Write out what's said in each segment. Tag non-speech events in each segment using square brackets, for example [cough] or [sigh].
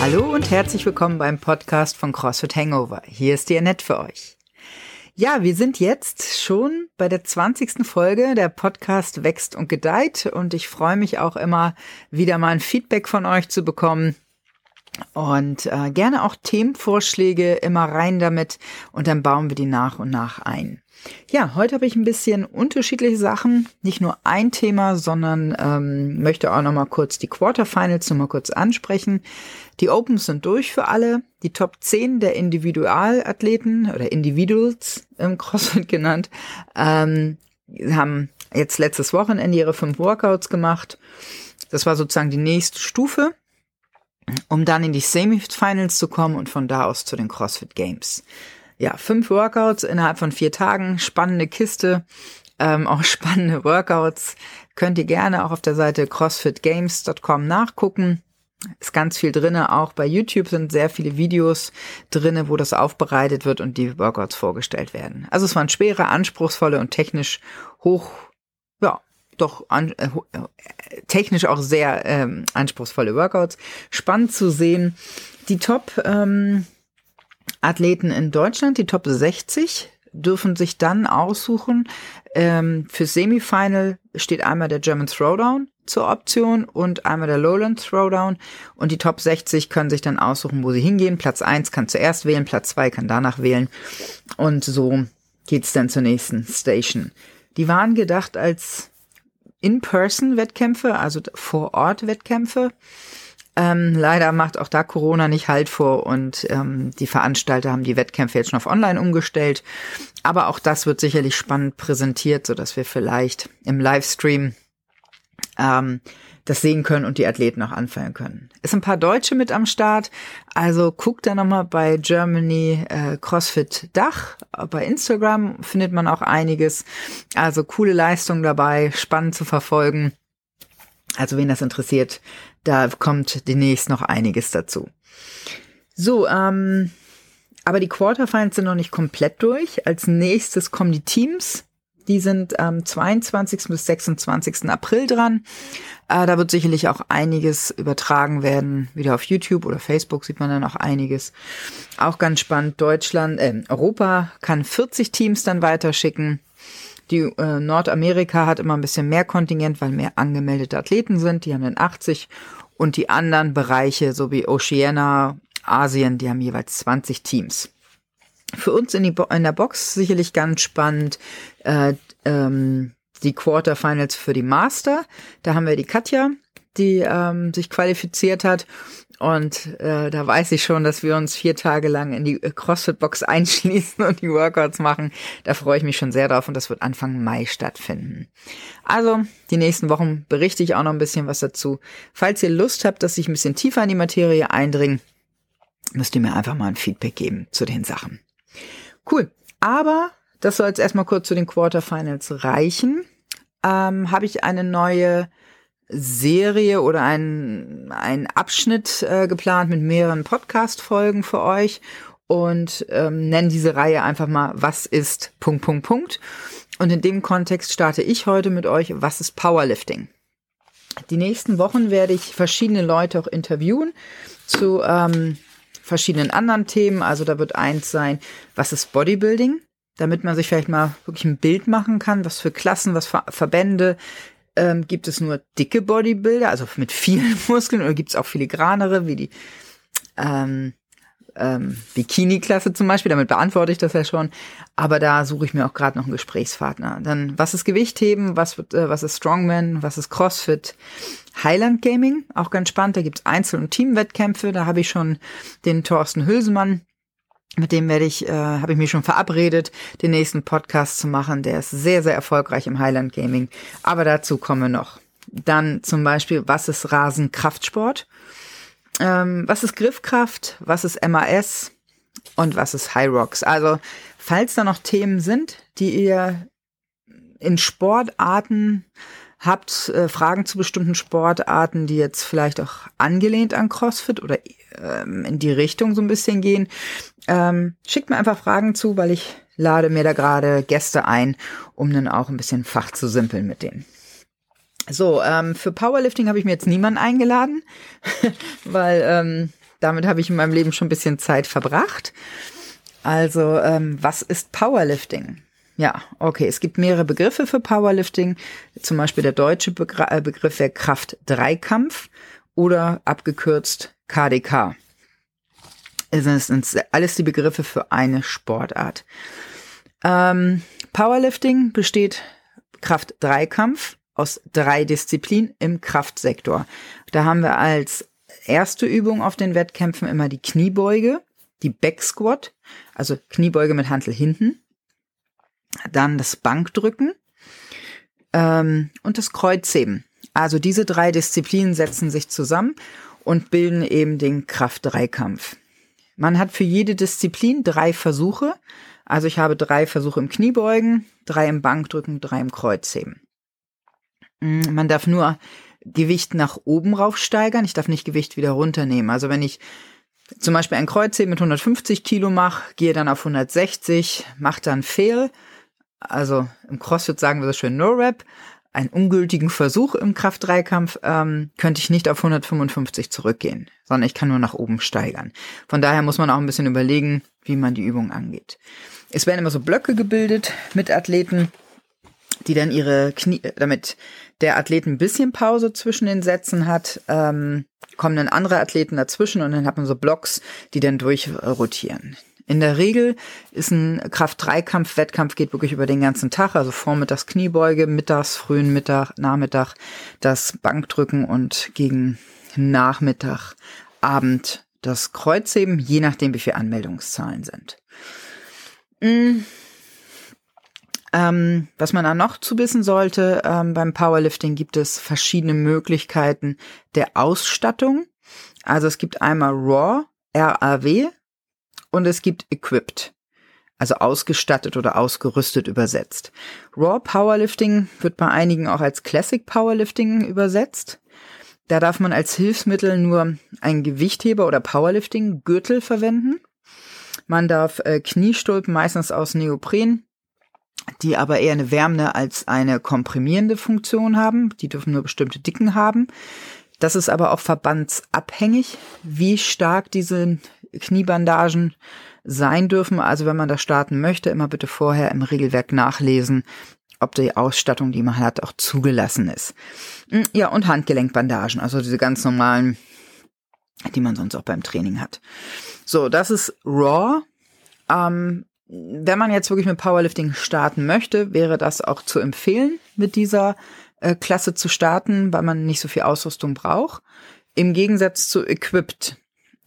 Hallo und herzlich willkommen beim Podcast von CrossFit Hangover. Hier ist die Annette für euch. Ja, wir sind jetzt schon bei der 20. Folge. Der Podcast wächst und gedeiht und ich freue mich auch immer, wieder mal ein Feedback von euch zu bekommen. Und äh, gerne auch Themenvorschläge immer rein damit und dann bauen wir die nach und nach ein. Ja, heute habe ich ein bisschen unterschiedliche Sachen, nicht nur ein Thema, sondern ähm, möchte auch noch mal kurz die Quarterfinals noch mal kurz ansprechen. Die Opens sind durch für alle. Die Top 10 der Individualathleten oder Individuals im CrossFit genannt ähm, haben jetzt letztes Wochenende ihre fünf Workouts gemacht. Das war sozusagen die nächste Stufe, um dann in die Semifinals zu kommen und von da aus zu den CrossFit Games ja, fünf Workouts innerhalb von vier Tagen, spannende Kiste, ähm, auch [laughs] spannende Workouts. Könnt ihr gerne auch auf der Seite crossfitgames.com nachgucken. Ist ganz viel drinne. Auch bei YouTube sind sehr viele Videos drinne, wo das aufbereitet wird und die Workouts vorgestellt werden. Also es waren schwere, anspruchsvolle und technisch hoch, doch an, äh, technisch auch sehr ähm, anspruchsvolle Workouts. Spannend zu sehen. Die Top ähm, in Deutschland, die Top 60, dürfen sich dann aussuchen. Ähm, für Semifinal steht einmal der German Throwdown zur Option und einmal der Lowland Throwdown. Und die Top 60 können sich dann aussuchen, wo sie hingehen. Platz 1 kann zuerst wählen, Platz 2 kann danach wählen. Und so geht's dann zur nächsten Station. Die waren gedacht als In-Person-Wettkämpfe, also Vor-Ort-Wettkämpfe. Ähm, leider macht auch da Corona nicht Halt vor und ähm, die Veranstalter haben die Wettkämpfe jetzt schon auf Online umgestellt. Aber auch das wird sicherlich spannend präsentiert, so dass wir vielleicht im Livestream ähm, das sehen können und die Athleten auch anfallen können. Ist ein paar Deutsche mit am Start, also guckt da nochmal bei Germany äh, CrossFit Dach. Bei Instagram findet man auch einiges. Also coole Leistung dabei, spannend zu verfolgen. Also wen das interessiert, da kommt demnächst noch einiges dazu. So, ähm, aber die Quarterfinals sind noch nicht komplett durch. Als nächstes kommen die Teams. Die sind am 22. bis 26. April dran. Äh, da wird sicherlich auch einiges übertragen werden. Wieder auf YouTube oder Facebook sieht man dann auch einiges. Auch ganz spannend. Deutschland, äh, Europa kann 40 Teams dann weiterschicken. Die äh, Nordamerika hat immer ein bisschen mehr Kontingent, weil mehr angemeldete Athleten sind. Die haben dann 80 und die anderen Bereiche, so wie Oceania, Asien, die haben jeweils 20 Teams. Für uns in, die Bo in der Box sicherlich ganz spannend äh, ähm, die Quarterfinals für die Master. Da haben wir die Katja, die ähm, sich qualifiziert hat und äh, da weiß ich schon, dass wir uns vier Tage lang in die CrossFit-Box [laughs] einschließen und die Workouts machen. Da freue ich mich schon sehr drauf und das wird Anfang Mai stattfinden. Also, die nächsten Wochen berichte ich auch noch ein bisschen was dazu. Falls ihr Lust habt, dass ich ein bisschen tiefer in die Materie eindringe, müsst ihr mir einfach mal ein Feedback geben zu den Sachen. Cool. Aber das soll jetzt erstmal kurz zu den Quarterfinals reichen. Ähm, Habe ich eine neue Serie oder ein, ein Abschnitt äh, geplant mit mehreren Podcast-Folgen für euch und ähm, nennen diese Reihe einfach mal Was ist Punkt, Punkt, Punkt. Und in dem Kontext starte ich heute mit euch, was ist Powerlifting? Die nächsten Wochen werde ich verschiedene Leute auch interviewen zu ähm, verschiedenen anderen Themen. Also da wird eins sein, was ist Bodybuilding? Damit man sich vielleicht mal wirklich ein Bild machen kann, was für Klassen, was für Verbände, ähm, gibt es nur dicke Bodybuilder, also mit vielen [laughs] Muskeln, oder gibt es auch filigranere, wie die ähm, ähm, Bikini-Klasse zum Beispiel, damit beantworte ich das ja schon. Aber da suche ich mir auch gerade noch einen Gesprächspartner. Dann, was ist Gewichtheben, was, wird, äh, was ist Strongman, was ist CrossFit? Highland Gaming, auch ganz spannend, da gibt's Einzel- und Teamwettkämpfe. Da habe ich schon den Thorsten Hülsemann mit dem werde ich, äh, habe ich mich schon verabredet, den nächsten Podcast zu machen. Der ist sehr, sehr erfolgreich im Highland Gaming. Aber dazu kommen wir noch. Dann zum Beispiel, was ist Rasenkraftsport? Ähm, was ist Griffkraft? Was ist MAS? Und was ist High Rocks? Also, falls da noch Themen sind, die ihr in Sportarten habt, äh, Fragen zu bestimmten Sportarten, die jetzt vielleicht auch angelehnt an CrossFit oder ähm, in die Richtung so ein bisschen gehen, ähm, schickt mir einfach Fragen zu, weil ich lade mir da gerade Gäste ein, um dann auch ein bisschen Fach zu simpeln mit denen. So, ähm, für Powerlifting habe ich mir jetzt niemanden eingeladen, [laughs] weil ähm, damit habe ich in meinem Leben schon ein bisschen Zeit verbracht. Also, ähm, was ist Powerlifting? Ja, okay. Es gibt mehrere Begriffe für Powerlifting. Zum Beispiel der deutsche Begr äh, Begriff wäre Kraft-Dreikampf oder abgekürzt KDK. Es sind alles die Begriffe für eine Sportart. Ähm, Powerlifting besteht Kraft-Dreikampf aus drei Disziplinen im Kraftsektor. Da haben wir als erste Übung auf den Wettkämpfen immer die Kniebeuge, die Backsquat, also Kniebeuge mit Hantel hinten, dann das Bankdrücken ähm, und das Kreuzheben. Also diese drei Disziplinen setzen sich zusammen und bilden eben den Kraft-Dreikampf. Man hat für jede Disziplin drei Versuche. Also ich habe drei Versuche im Kniebeugen, drei im Bankdrücken, drei im Kreuzheben. Mm, man darf nur Gewicht nach oben raufsteigern. Ich darf nicht Gewicht wieder runternehmen. Also wenn ich zum Beispiel ein Kreuzheben mit 150 Kilo mache, gehe dann auf 160, mache dann Fail. Also im CrossFit sagen wir so schön No Rap. Einen ungültigen Versuch im Kraft-3-Kampf ähm, könnte ich nicht auf 155 zurückgehen, sondern ich kann nur nach oben steigern. Von daher muss man auch ein bisschen überlegen, wie man die Übung angeht. Es werden immer so Blöcke gebildet mit Athleten, die dann ihre Knie, damit der Athlet ein bisschen Pause zwischen den Sätzen hat, ähm, kommen dann andere Athleten dazwischen und dann hat man so Blocks, die dann durchrotieren. In der Regel ist ein Kraft-3-Kampf, Wettkampf geht wirklich über den ganzen Tag, also vormittags Kniebeuge, mittags, frühen Mittag, Nachmittag das Bankdrücken und gegen Nachmittag, Abend das Kreuzheben, je nachdem, wie viele Anmeldungszahlen sind. Mm. Ähm, was man da noch zu wissen sollte, ähm, beim Powerlifting gibt es verschiedene Möglichkeiten der Ausstattung. Also es gibt einmal RAW, RAW und es gibt Equipped, also ausgestattet oder ausgerüstet übersetzt. RAW Powerlifting wird bei einigen auch als Classic Powerlifting übersetzt. Da darf man als Hilfsmittel nur einen Gewichtheber oder Powerlifting Gürtel verwenden. Man darf äh, Kniestulpen meistens aus Neopren die aber eher eine wärmende als eine komprimierende Funktion haben. Die dürfen nur bestimmte Dicken haben. Das ist aber auch verbandsabhängig, wie stark diese Kniebandagen sein dürfen. Also wenn man da starten möchte, immer bitte vorher im Regelwerk nachlesen, ob die Ausstattung, die man hat, auch zugelassen ist. Hm, ja, und Handgelenkbandagen, also diese ganz normalen, die man sonst auch beim Training hat. So, das ist Raw. Ähm, wenn man jetzt wirklich mit Powerlifting starten möchte, wäre das auch zu empfehlen, mit dieser äh, Klasse zu starten, weil man nicht so viel Ausrüstung braucht. Im Gegensatz zu Equipped.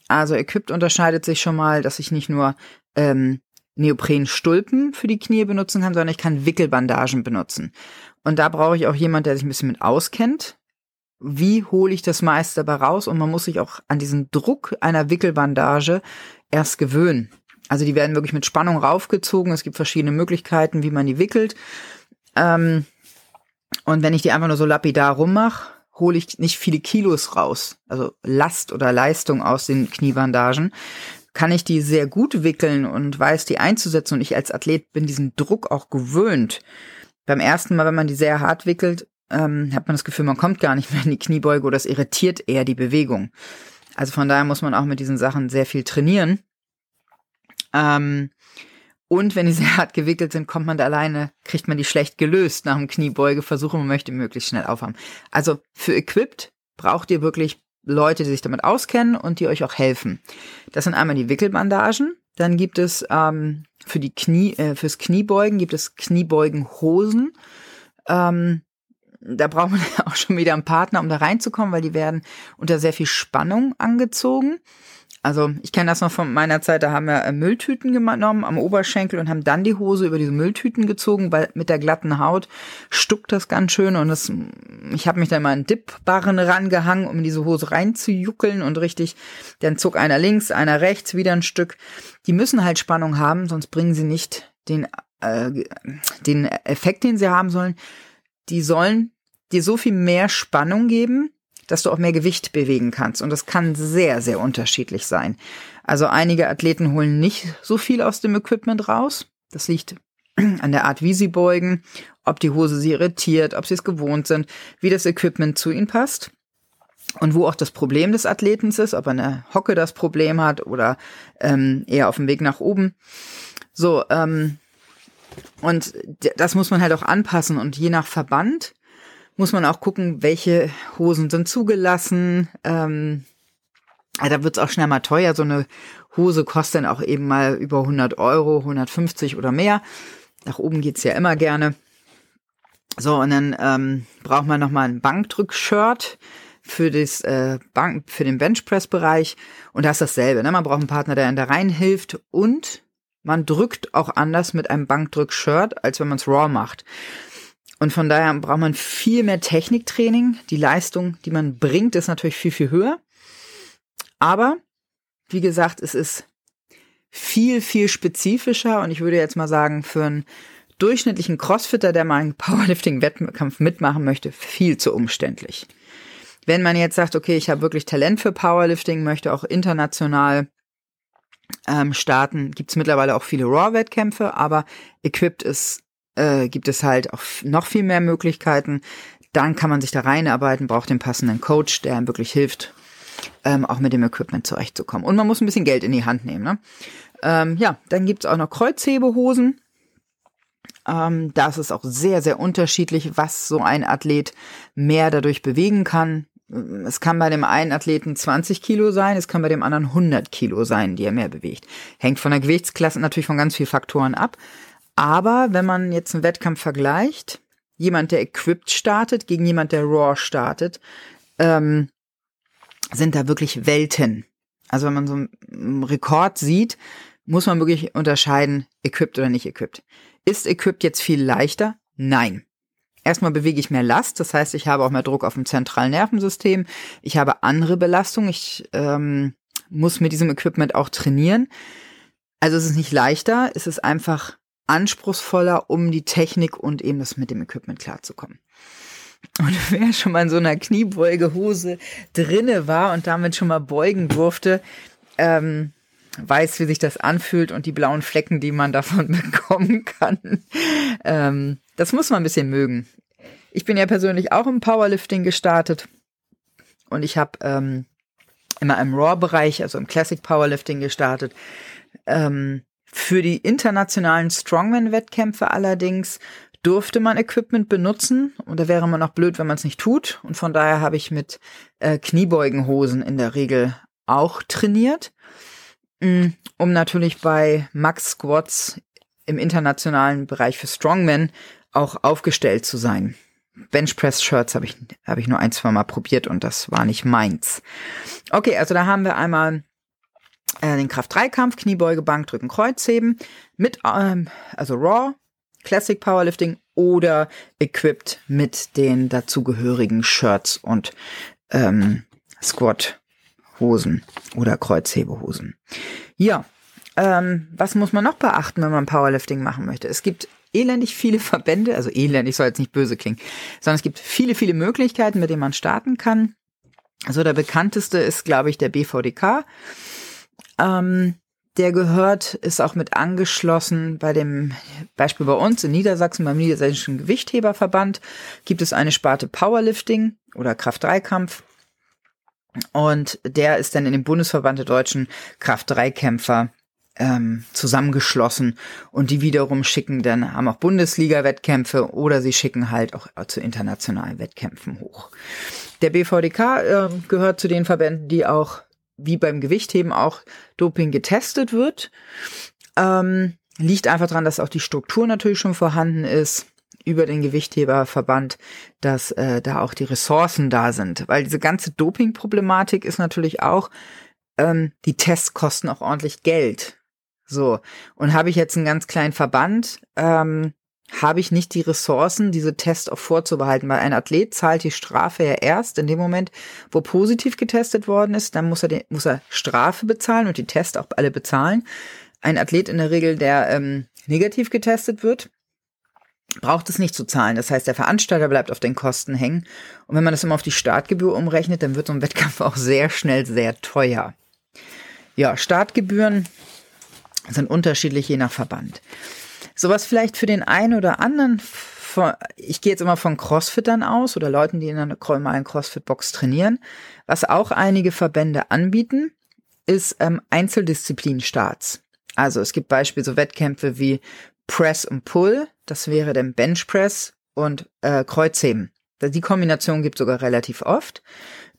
Also Equipped unterscheidet sich schon mal, dass ich nicht nur ähm, Neoprenstulpen für die Knie benutzen kann, sondern ich kann Wickelbandagen benutzen. Und da brauche ich auch jemand, der sich ein bisschen mit auskennt. Wie hole ich das meiste dabei raus? Und man muss sich auch an diesen Druck einer Wickelbandage erst gewöhnen. Also die werden wirklich mit Spannung raufgezogen. Es gibt verschiedene Möglichkeiten, wie man die wickelt. Ähm, und wenn ich die einfach nur so lapidar rummache, hole ich nicht viele Kilos raus. Also Last oder Leistung aus den Kniebandagen. Kann ich die sehr gut wickeln und weiß die einzusetzen. Und ich als Athlet bin diesen Druck auch gewöhnt. Beim ersten Mal, wenn man die sehr hart wickelt, ähm, hat man das Gefühl, man kommt gar nicht mehr in die Kniebeuge oder es irritiert eher die Bewegung. Also von daher muss man auch mit diesen Sachen sehr viel trainieren. Ähm, und wenn die [laughs] sehr hart gewickelt sind, kommt man da alleine, kriegt man die schlecht gelöst nach dem Kniebeugeversuch und man möchte möglichst schnell aufhaben. Also für Equipped braucht ihr wirklich Leute, die sich damit auskennen und die euch auch helfen. Das sind einmal die Wickelbandagen. Dann gibt es ähm, für die Knie, äh, fürs Kniebeugen gibt es Kniebeugenhosen. Ähm, da braucht man [laughs] auch schon wieder einen Partner, um da reinzukommen, weil die werden unter sehr viel Spannung angezogen. Also ich kenne das noch von meiner Zeit, da haben wir äh, Mülltüten genommen am Oberschenkel und haben dann die Hose über diese Mülltüten gezogen, weil mit der glatten Haut stuckt das ganz schön und das, ich habe mich dann mal einen Dipbarren rangehangen, um in diese Hose reinzujuckeln und richtig, dann zog einer links, einer rechts, wieder ein Stück. Die müssen halt Spannung haben, sonst bringen sie nicht den, äh, den Effekt, den sie haben sollen. Die sollen dir so viel mehr Spannung geben, dass du auch mehr Gewicht bewegen kannst. Und das kann sehr, sehr unterschiedlich sein. Also einige Athleten holen nicht so viel aus dem Equipment raus. Das liegt an der Art, wie sie beugen, ob die Hose sie irritiert, ob sie es gewohnt sind, wie das Equipment zu ihnen passt und wo auch das Problem des Athleten ist, ob er eine Hocke das Problem hat oder ähm, eher auf dem Weg nach oben. So, ähm, und das muss man halt auch anpassen und je nach Verband muss man auch gucken, welche Hosen sind zugelassen. Ähm, da wird es auch schnell mal teuer. So eine Hose kostet dann auch eben mal über 100 Euro, 150 oder mehr. Nach oben geht's ja immer gerne. So, und dann ähm, braucht man nochmal ein Bankdrück-Shirt für das äh, Bank, für den Benchpress-Bereich. Und da ist dasselbe. Ne? Man braucht einen Partner, der in da reinhilft und man drückt auch anders mit einem Bankdrück-Shirt, als wenn man es raw macht. Und von daher braucht man viel mehr Techniktraining. Die Leistung, die man bringt, ist natürlich viel, viel höher. Aber, wie gesagt, es ist viel, viel spezifischer und ich würde jetzt mal sagen, für einen durchschnittlichen Crossfitter, der mal einen Powerlifting-Wettkampf mitmachen möchte, viel zu umständlich. Wenn man jetzt sagt, okay, ich habe wirklich Talent für Powerlifting, möchte auch international ähm, starten, gibt es mittlerweile auch viele Raw-Wettkämpfe, aber equipped ist, äh, gibt es halt auch noch viel mehr Möglichkeiten. Dann kann man sich da reinarbeiten, braucht den passenden Coach, der einem wirklich hilft, ähm, auch mit dem Equipment zurechtzukommen. Und man muss ein bisschen Geld in die Hand nehmen. Ne? Ähm, ja, dann gibt's auch noch Kreuzhebehosen. Ähm, das ist auch sehr, sehr unterschiedlich, was so ein Athlet mehr dadurch bewegen kann. Es kann bei dem einen Athleten 20 Kilo sein, es kann bei dem anderen 100 Kilo sein, die er mehr bewegt. Hängt von der Gewichtsklasse natürlich von ganz vielen Faktoren ab. Aber wenn man jetzt einen Wettkampf vergleicht, jemand, der equipped startet gegen jemand, der raw startet, ähm, sind da wirklich Welten. Also wenn man so einen Rekord sieht, muss man wirklich unterscheiden, equipped oder nicht equipped. Ist equipped jetzt viel leichter? Nein. Erstmal bewege ich mehr Last, das heißt, ich habe auch mehr Druck auf dem zentralen Nervensystem. Ich habe andere Belastungen. Ich ähm, muss mit diesem Equipment auch trainieren. Also es ist nicht leichter, es ist einfach anspruchsvoller, um die Technik und eben das mit dem Equipment klarzukommen. Und [laughs] wer schon mal in so einer Kniebeugehose drinne war und damit schon mal beugen durfte, ähm, weiß, wie sich das anfühlt und die blauen Flecken, die man [laughs] davon bekommen kann. Ähm, das muss man ein bisschen mögen. Ich bin ja persönlich auch im Powerlifting gestartet und ich habe ähm, immer im Raw-Bereich, also im Classic Powerlifting gestartet. Ähm, für die internationalen Strongman-Wettkämpfe allerdings durfte man Equipment benutzen und da wäre man auch blöd, wenn man es nicht tut. Und von daher habe ich mit äh, Kniebeugenhosen in der Regel auch trainiert, mm, um natürlich bei Max Squats im internationalen Bereich für Strongmen auch aufgestellt zu sein. Benchpress-Shirts habe ich, hab ich nur ein, zwei Mal probiert und das war nicht meins. Okay, also da haben wir einmal äh, den Kraft-3-Kampf, Kniebeuge, Bankdrücken, Kreuzheben mit, ähm, also Raw, Classic Powerlifting oder equipped mit den dazugehörigen Shirts und ähm, Squat-Hosen oder Kreuzhebehosen. Ja, ähm, was muss man noch beachten, wenn man Powerlifting machen möchte? Es gibt elendig viele [laughs] Verbände, also elendig soll jetzt nicht böse klingen, sondern es gibt viele, viele Möglichkeiten, mit denen man starten kann. Also der bekannteste ist, glaube ich, der BVDK. Ähm, der gehört, ist auch mit angeschlossen bei dem Beispiel bei uns in Niedersachsen, beim Niedersächsischen Gewichtheberverband, gibt es eine Sparte Powerlifting oder Kraft-3-Kampf. Und der ist dann in dem Bundesverband der deutschen Kraft-3-Kämpfer ähm, zusammengeschlossen und die wiederum schicken dann, haben auch Bundesliga-Wettkämpfe oder sie schicken halt auch zu internationalen Wettkämpfen hoch. Der BVDK äh, gehört zu den Verbänden, die auch wie beim Gewichtheben auch Doping getestet wird. Ähm, liegt einfach daran, dass auch die Struktur natürlich schon vorhanden ist über den Gewichtheberverband, dass äh, da auch die Ressourcen da sind. Weil diese ganze Doping-Problematik ist natürlich auch, ähm, die Tests kosten auch ordentlich Geld. So, und habe ich jetzt einen ganz kleinen Verband, ähm, habe ich nicht die Ressourcen, diese Tests auch vorzubehalten, weil ein Athlet zahlt die Strafe ja erst in dem Moment, wo positiv getestet worden ist, dann muss er, den, muss er Strafe bezahlen und die Tests auch alle bezahlen. Ein Athlet in der Regel, der ähm, negativ getestet wird, braucht es nicht zu zahlen. Das heißt, der Veranstalter bleibt auf den Kosten hängen. Und wenn man das immer auf die Startgebühr umrechnet, dann wird so ein Wettkampf auch sehr schnell sehr teuer. Ja, Startgebühren sind unterschiedlich je nach Verband. Sowas vielleicht für den einen oder anderen. Ich gehe jetzt immer von Crossfittern aus oder Leuten, die in einer normalen Crossfit-Box trainieren. Was auch einige Verbände anbieten, ist ähm, Einzeldisziplinstarts. Also es gibt beispielsweise so Wettkämpfe wie Press und Pull, das wäre dann Bench Press und äh, Kreuzheben. Die Kombination gibt sogar relativ oft.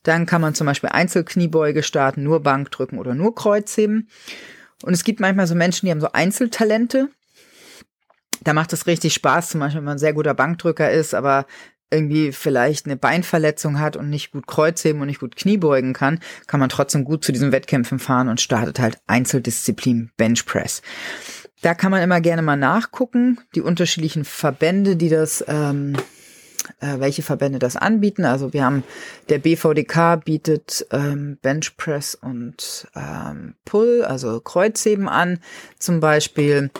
Dann kann man zum Beispiel Einzelkniebeuge starten, nur Bankdrücken oder nur Kreuzheben. Und es gibt manchmal so Menschen, die haben so Einzeltalente. Da macht es richtig Spaß, zum Beispiel, wenn man ein sehr guter Bankdrücker ist, aber irgendwie vielleicht eine Beinverletzung hat und nicht gut Kreuzheben und nicht gut Kniebeugen kann, kann man trotzdem gut zu diesen Wettkämpfen fahren und startet halt Einzeldisziplin Bench Press. Da kann man immer gerne mal nachgucken, die unterschiedlichen Verbände, die das, ähm, äh, welche Verbände das anbieten. Also wir haben der BVDK bietet ähm, Bench Press und ähm, Pull, also Kreuzheben an, zum Beispiel.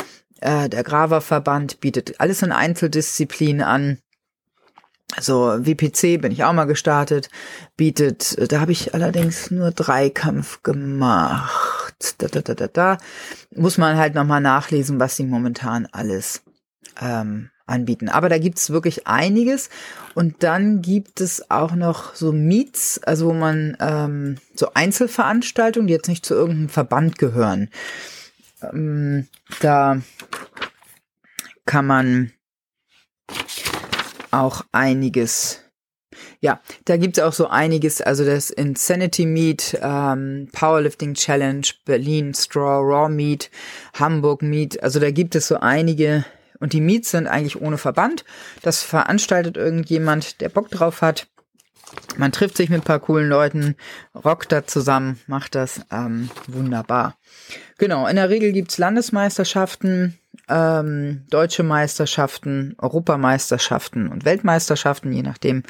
Äh, der Grava Verband bietet alles in Einzeldisziplinen an. So, WPC bin ich auch mal gestartet, bietet, da habe ich allerdings nur Dreikampf gemacht. Da, da, da, da, da. Muss man halt nochmal nachlesen, was sie momentan alles ähm, anbieten. Aber da gibt's wirklich einiges. Und dann gibt es auch noch so Meets, also wo man ähm, so Einzelveranstaltungen, die jetzt nicht zu irgendeinem Verband gehören. Ähm, da kann man auch einiges. Ja, da gibt's auch so einiges, also das Insanity Meet, ähm, Powerlifting Challenge, Berlin Straw Raw Meet, Hamburg Meet, also da gibt es so einige und die Meets sind eigentlich ohne Verband. Das veranstaltet irgendjemand, der Bock drauf hat. Man trifft sich mit ein paar coolen Leuten, rockt da zusammen, macht das ähm, wunderbar. Genau, in der Regel gibt's Landesmeisterschaften, ähm, deutsche Meisterschaften, Europameisterschaften und Weltmeisterschaften, je nachdem,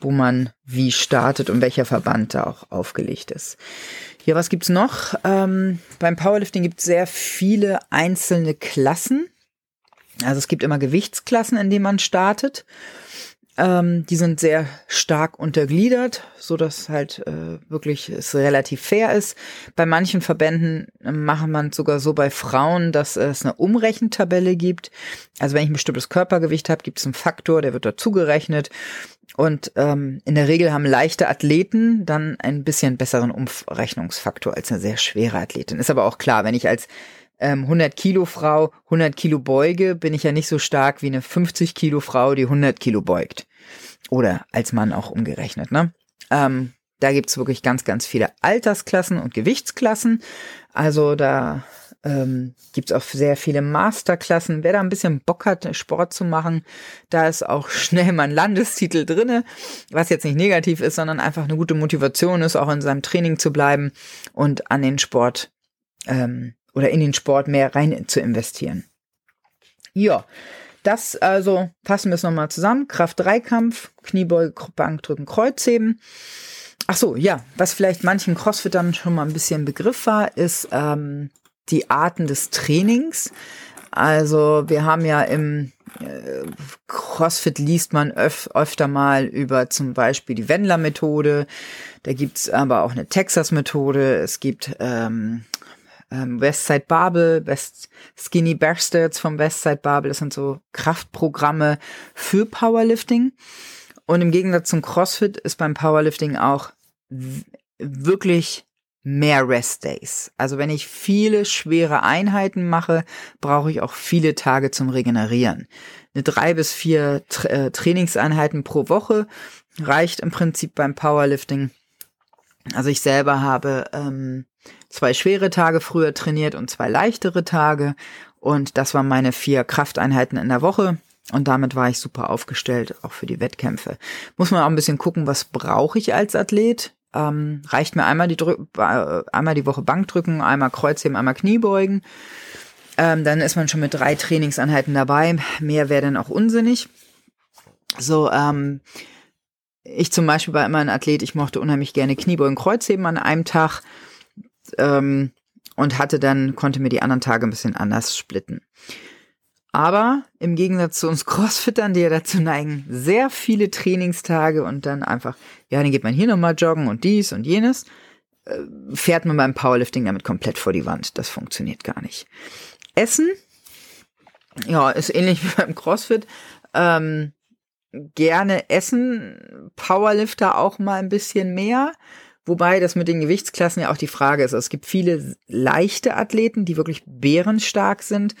wo man wie startet und welcher Verband da auch aufgelegt ist. Ja, was gibt's noch? Ähm, beim Powerlifting gibt es sehr viele einzelne Klassen. Also es gibt immer Gewichtsklassen, in denen man startet. Ähm, die sind sehr stark untergliedert, so dass halt äh, wirklich es relativ fair ist. Bei manchen Verbänden äh, machen man sogar so bei Frauen, dass es eine Umrechentabelle gibt. Also wenn ich ein bestimmtes Körpergewicht habe, gibt es einen Faktor, der wird dazu gerechnet. Und ähm, in der Regel haben leichte Athleten dann ein bisschen besseren Umrechnungsfaktor als eine sehr schwere Athletin. Ist aber auch klar, wenn ich als ähm, 100 Kilo Frau 100 Kilo beuge, bin ich ja nicht so stark wie eine 50 Kilo Frau, die 100 Kilo beugt. Oder als Mann auch umgerechnet, ne? Ähm, da gibt's wirklich ganz, ganz viele Altersklassen und Gewichtsklassen. Also da ähm, gibt auch sehr viele Masterklassen. Wer da ein bisschen Bock hat, Sport zu machen, da ist auch [laughs] schnell mal ein Landestitel drinne, was jetzt nicht negativ ist, sondern einfach eine gute Motivation ist, auch in seinem Training zu bleiben und an den Sport ähm, oder in den Sport mehr rein zu investieren. Ja, das also fassen wir es nochmal zusammen. Kraft-Dreikampf, Kniebeuge, Bankdrücken, Kreuzheben. Ach so, ja, was vielleicht manchen Crossfittern schon mal ein bisschen Begriff war, ist ähm, die Arten des Trainings. Also wir haben ja im äh, CrossFit liest man öf öfter mal über zum Beispiel die Wendler-Methode. Da gibt's aber auch eine Texas-Methode. Es gibt ähm, ähm, Westside Babel, West Skinny Bastards vom Westside Babel. Das sind so Kraftprogramme für Powerlifting. Und im Gegensatz zum CrossFit ist beim Powerlifting auch wirklich mehr Rest Days. Also wenn ich viele schwere Einheiten mache, brauche ich auch viele Tage zum Regenerieren. Eine drei bis vier Tra äh, Trainingseinheiten pro Woche reicht im Prinzip beim Powerlifting. Also ich selber habe ähm, zwei schwere Tage früher trainiert und zwei leichtere Tage. Und das waren meine vier Krafteinheiten in der Woche. Und damit war ich super aufgestellt, auch für die Wettkämpfe. Muss man auch ein bisschen gucken, was brauche ich als Athlet? Ähm, reicht mir einmal die, Drü äh, einmal die Woche Bankdrücken, einmal Kreuzheben, einmal Kniebeugen. Ähm, dann ist man schon mit drei Trainingseinheiten dabei. Mehr wäre dann auch unsinnig. So, ähm, ich zum Beispiel war immer ein Athlet, ich mochte unheimlich gerne Kniebeugen, Kreuzheben an einem Tag ähm, und hatte dann, konnte mir die anderen Tage ein bisschen anders splitten. Aber im Gegensatz zu uns [laughs] Crossfittern, die ja dazu neigen, sehr viele Trainingstage und dann einfach, ja, dann geht man hier nochmal joggen und dies und jenes, äh, fährt man beim Powerlifting damit komplett vor die Wand. Das funktioniert gar nicht. Essen ja, ist ähnlich wie beim CrossFit. Ähm, gerne essen, Powerlifter auch mal ein bisschen mehr. Wobei das mit den Gewichtsklassen ja auch die Frage ist. Es gibt viele leichte Athleten, die wirklich bärenstark sind.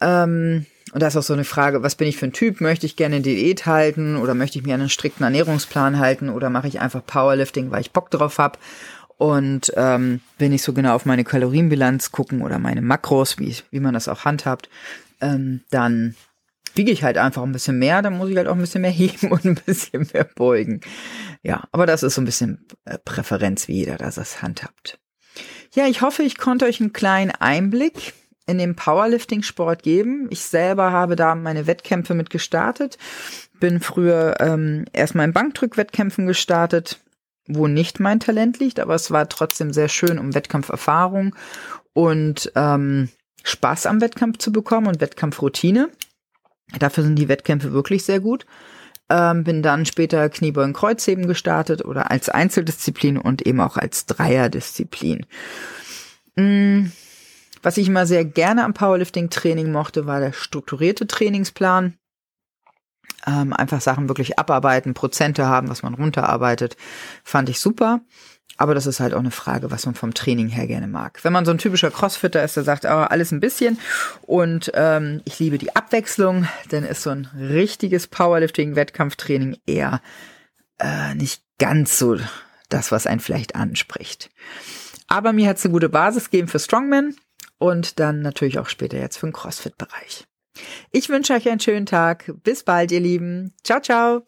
Ähm, und da ist auch so eine Frage, was bin ich für ein Typ? Möchte ich gerne Diät halten oder möchte ich mir einen strikten Ernährungsplan halten oder mache ich einfach Powerlifting, weil ich Bock drauf habe? Und ähm, will nicht so genau auf meine Kalorienbilanz gucken oder meine Makros, wie, wie man das auch handhabt, ähm, dann wiege ich halt einfach ein bisschen mehr, dann muss ich halt auch ein bisschen mehr [laughs] heben und ein bisschen mehr beugen. Ja, aber das ist so ein bisschen äh, Präferenz, wie jeder das handhabt. Ja, ich hoffe, ich konnte euch einen kleinen Einblick in den Powerlifting-Sport geben. Ich selber habe da meine Wettkämpfe mit gestartet. Bin früher ähm, erstmal in Bankdrückwettkämpfen gestartet, wo nicht mein Talent liegt, aber es war trotzdem sehr schön, um Wettkampferfahrung und ähm, Spaß am Wettkampf zu bekommen und Wettkampfroutine. Dafür sind die Wettkämpfe wirklich sehr gut. Ähm, bin dann später Kniebeugen Kreuzheben gestartet oder als Einzeldisziplin und eben auch als Dreierdisziplin. Mhm. Was ich immer sehr gerne am Powerlifting-Training mochte, war der strukturierte Trainingsplan. Ähm, einfach Sachen wirklich abarbeiten, Prozente haben, was man runterarbeitet, fand ich super. Aber das ist halt auch eine Frage, was man vom Training her gerne mag. Wenn man so ein typischer Crossfitter ist, der sagt, oh, alles ein bisschen und ähm, ich liebe die Abwechslung, dann ist so ein richtiges Powerlifting-Wettkampftraining eher äh, nicht ganz so das, was einen vielleicht anspricht. Aber mir hat es eine gute Basis gegeben für Strongman und dann natürlich auch später jetzt für den CrossFit-Bereich. Ich wünsche euch einen schönen Tag. Bis bald, ihr Lieben. Ciao, ciao.